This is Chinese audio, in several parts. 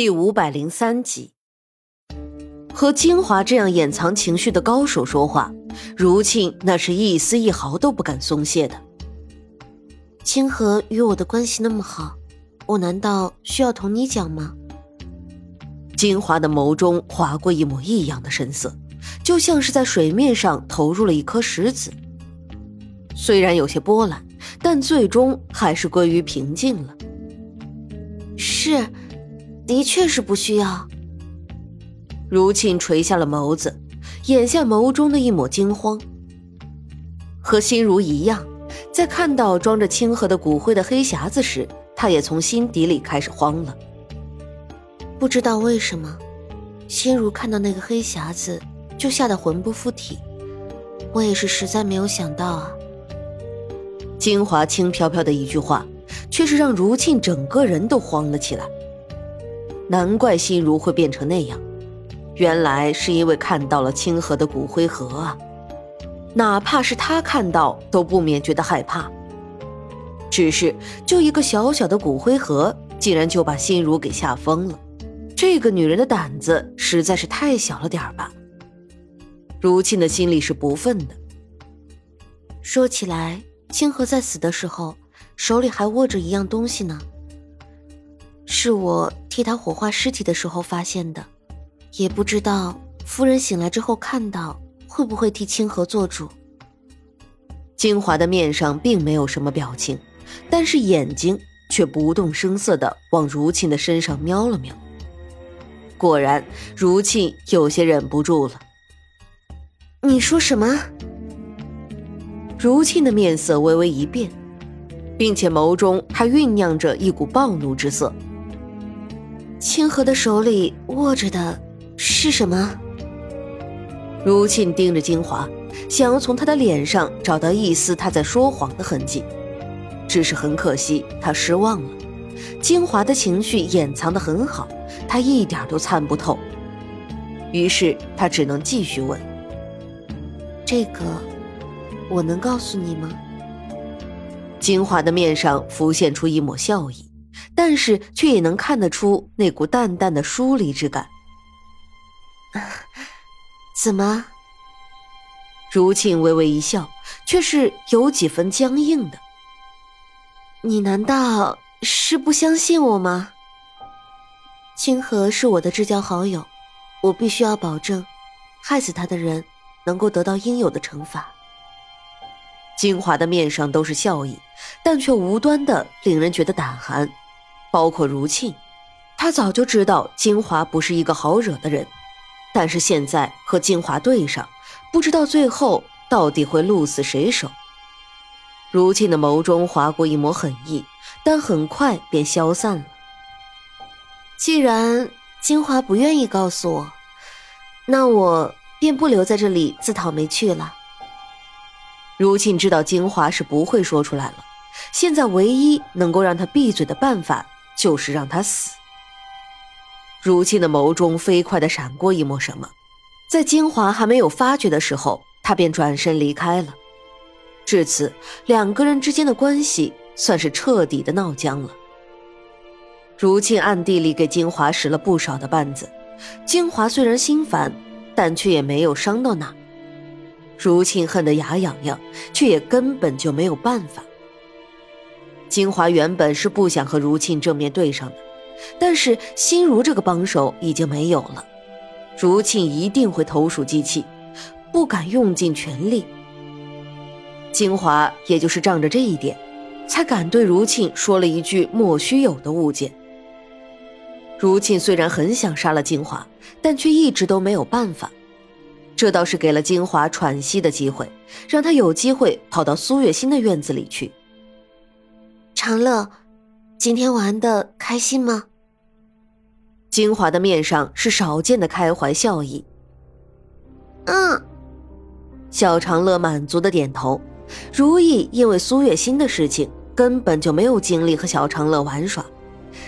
第五百零三集，和金华这样掩藏情绪的高手说话，如沁那是一丝一毫都不敢松懈的。清河与我的关系那么好，我难道需要同你讲吗？金华的眸中划过一抹异样的神色，就像是在水面上投入了一颗石子。虽然有些波澜，但最终还是归于平静了。是。的确是不需要。如沁垂下了眸子，眼下眸中的一抹惊慌。和心如一样，在看到装着清河的骨灰的黑匣子时，他也从心底里开始慌了。不知道为什么，心如看到那个黑匣子就吓得魂不附体。我也是实在没有想到啊。金华轻飘飘的一句话，却是让如沁整个人都慌了起来。难怪心如会变成那样，原来是因为看到了清河的骨灰盒啊！哪怕是他看到，都不免觉得害怕。只是就一个小小的骨灰盒，竟然就把心如给吓疯了。这个女人的胆子实在是太小了点儿吧？如沁的心里是不忿的。说起来，清河在死的时候，手里还握着一样东西呢。是我替他火化尸体的时候发现的，也不知道夫人醒来之后看到会不会替清河做主。金华的面上并没有什么表情，但是眼睛却不动声色的往如沁的身上瞄了瞄。果然，如沁有些忍不住了。你说什么？如沁的面色微微一变，并且眸中还酝酿着一股暴怒之色。清河的手里握着的是什么？如沁盯着金华，想要从他的脸上找到一丝他在说谎的痕迹，只是很可惜，他失望了。金华的情绪掩藏的很好，他一点都参不透。于是他只能继续问：“这个，我能告诉你吗？”金华的面上浮现出一抹笑意。但是却也能看得出那股淡淡的疏离之感。怎么？如沁微微一笑，却是有几分僵硬的。你难道是不相信我吗？清河是我的至交好友，我必须要保证，害死他的人能够得到应有的惩罚。金华的面上都是笑意，但却无端的令人觉得胆寒。包括如沁，他早就知道金华不是一个好惹的人，但是现在和金华对上，不知道最后到底会鹿死谁手。如沁的眸中划过一抹狠意，但很快便消散了。既然金华不愿意告诉我，那我便不留在这里自讨没趣了。如沁知道金华是不会说出来了，现在唯一能够让他闭嘴的办法。就是让他死。如沁的眸中飞快的闪过一抹什么，在金华还没有发觉的时候，他便转身离开了。至此，两个人之间的关系算是彻底的闹僵了。如沁暗地里给金华使了不少的绊子，金华虽然心烦，但却也没有伤到哪。如沁恨得牙痒痒，却也根本就没有办法。金华原本是不想和如沁正面对上的，但是心如这个帮手已经没有了，如沁一定会投鼠忌器，不敢用尽全力。金华也就是仗着这一点，才敢对如沁说了一句莫须有的物件。如沁虽然很想杀了金华，但却一直都没有办法，这倒是给了金华喘息的机会，让他有机会跑到苏月心的院子里去。长乐，今天玩的开心吗？金华的面上是少见的开怀笑意。嗯，小长乐满足的点头。如意因为苏月心的事情，根本就没有精力和小长乐玩耍。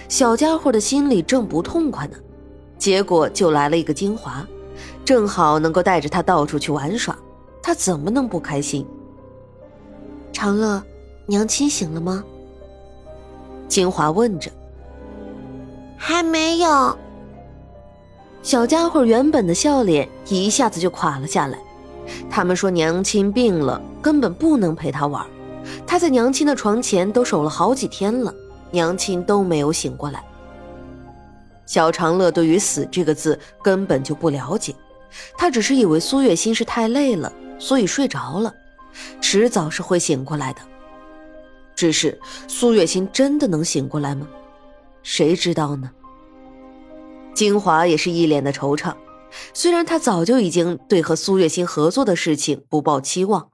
小家伙的心里正不痛快呢，结果就来了一个金华，正好能够带着他到处去玩耍，他怎么能不开心？长乐，娘亲醒了吗？金华问着：“还没有。小家伙原本的笑脸一下子就垮了下来。他们说娘亲病了，根本不能陪他玩。他在娘亲的床前都守了好几天了，娘亲都没有醒过来。小长乐对于死这个字根本就不了解，他只是以为苏月心是太累了，所以睡着了，迟早是会醒过来的。只是苏月心真的能醒过来吗？谁知道呢？金华也是一脸的惆怅，虽然他早就已经对和苏月心合作的事情不抱期望，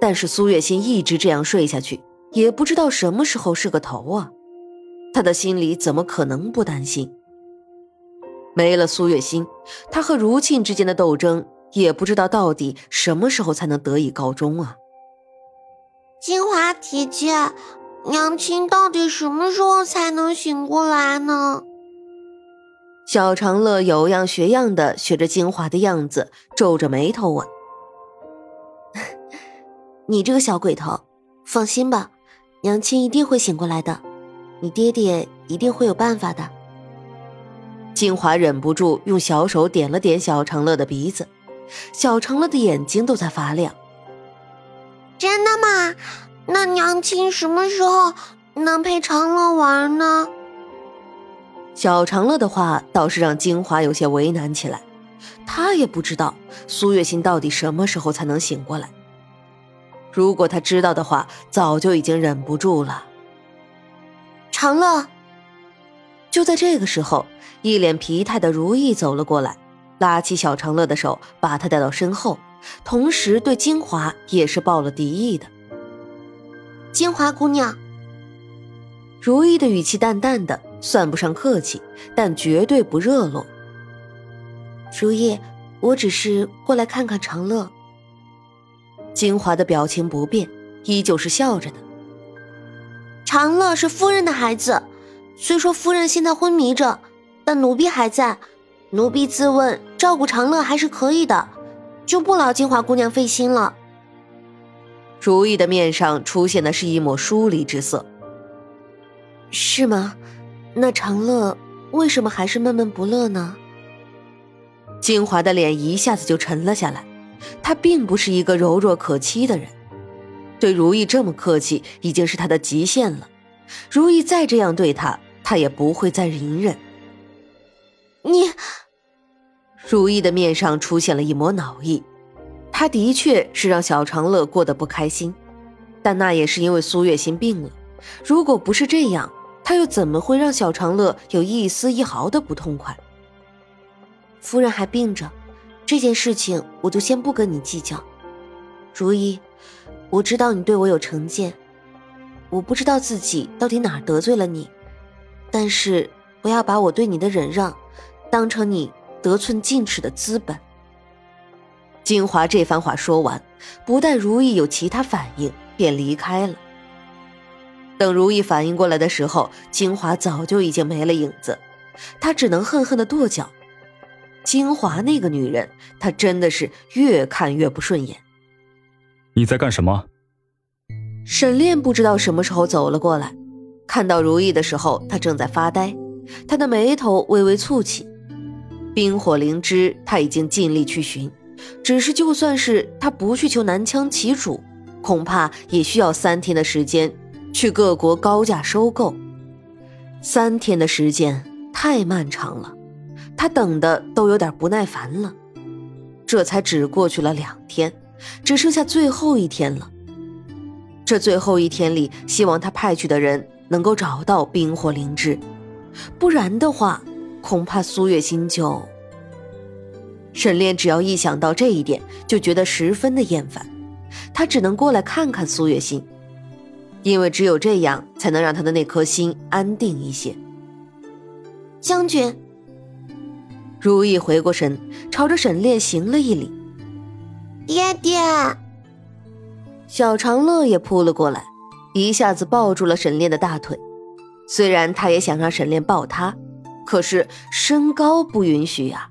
但是苏月心一直这样睡下去，也不知道什么时候是个头啊！他的心里怎么可能不担心？没了苏月心，他和如沁之间的斗争也不知道到底什么时候才能得以告终啊！金华姐姐，娘亲到底什么时候才能醒过来呢？小长乐有样学样的学着金华的样子，皱着眉头问：“ 你这个小鬼头，放心吧，娘亲一定会醒过来的，你爹爹一定会有办法的。”金华忍不住用小手点了点小长乐的鼻子，小长乐的眼睛都在发亮。真的吗？那娘亲什么时候能陪长乐玩呢？小长乐的话倒是让金华有些为难起来，他也不知道苏月心到底什么时候才能醒过来。如果他知道的话，早就已经忍不住了。长乐，就在这个时候，一脸疲态的如意走了过来，拉起小长乐的手，把他带到身后，同时对金华也是报了敌意的。金华姑娘，如意的语气淡淡的。算不上客气，但绝对不热络。如意，我只是过来看看长乐。金华的表情不变，依旧是笑着的。长乐是夫人的孩子，虽说夫人现在昏迷着，但奴婢还在，奴婢自问照顾长乐还是可以的，就不劳金华姑娘费心了。如意的面上出现的是一抹疏离之色。是吗？那长乐为什么还是闷闷不乐呢？金华的脸一下子就沉了下来。他并不是一个柔弱可欺的人，对如意这么客气已经是他的极限了。如意再这样对他，他也不会再隐忍。你，如意的面上出现了一抹恼意。他的确是让小长乐过得不开心，但那也是因为苏月心病了。如果不是这样，他又怎么会让小长乐有一丝一毫的不痛快？夫人还病着，这件事情我就先不跟你计较。如意，我知道你对我有成见，我不知道自己到底哪得罪了你，但是不要把我对你的忍让，当成你得寸进尺的资本。金华这番话说完，不待如意有其他反应，便离开了。等如意反应过来的时候，金华早就已经没了影子，他只能恨恨的跺脚。金华那个女人，她真的是越看越不顺眼。你在干什么？沈炼不知道什么时候走了过来，看到如意的时候，他正在发呆，他的眉头微微蹙起。冰火灵芝他已经尽力去寻，只是就算是他不去求南羌旗主，恐怕也需要三天的时间。去各国高价收购，三天的时间太漫长了，他等的都有点不耐烦了。这才只过去了两天，只剩下最后一天了。这最后一天里，希望他派去的人能够找到冰火灵芝，不然的话，恐怕苏月心就……沈炼只要一想到这一点，就觉得十分的厌烦。他只能过来看看苏月心。因为只有这样，才能让他的那颗心安定一些。将军，如意回过神，朝着沈炼行了一礼。爹爹，小长乐也扑了过来，一下子抱住了沈炼的大腿。虽然他也想让沈炼抱他，可是身高不允许呀。